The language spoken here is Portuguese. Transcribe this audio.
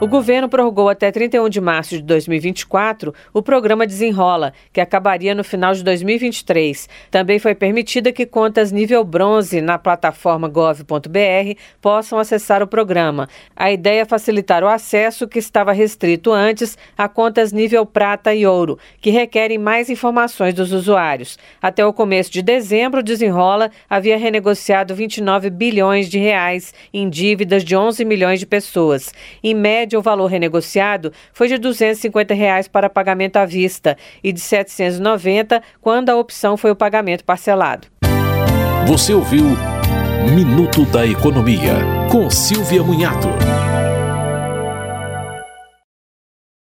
O governo prorrogou até 31 de março de 2024 o programa Desenrola, que acabaria no final de 2023. Também foi permitida que contas nível bronze na plataforma gov.br possam acessar o programa. A ideia é facilitar o acesso que estava restrito antes a contas nível prata e ouro, que requerem mais informações dos usuários. Até o começo de dezembro, o Desenrola havia renegociado 29 bilhões de reais em dívidas de 11 milhões de pessoas. Em média, média, o valor renegociado foi de 250 reais para pagamento à vista e de R$ 790 quando a opção foi o pagamento parcelado. Você ouviu Minuto da Economia, com Silvia Munhato.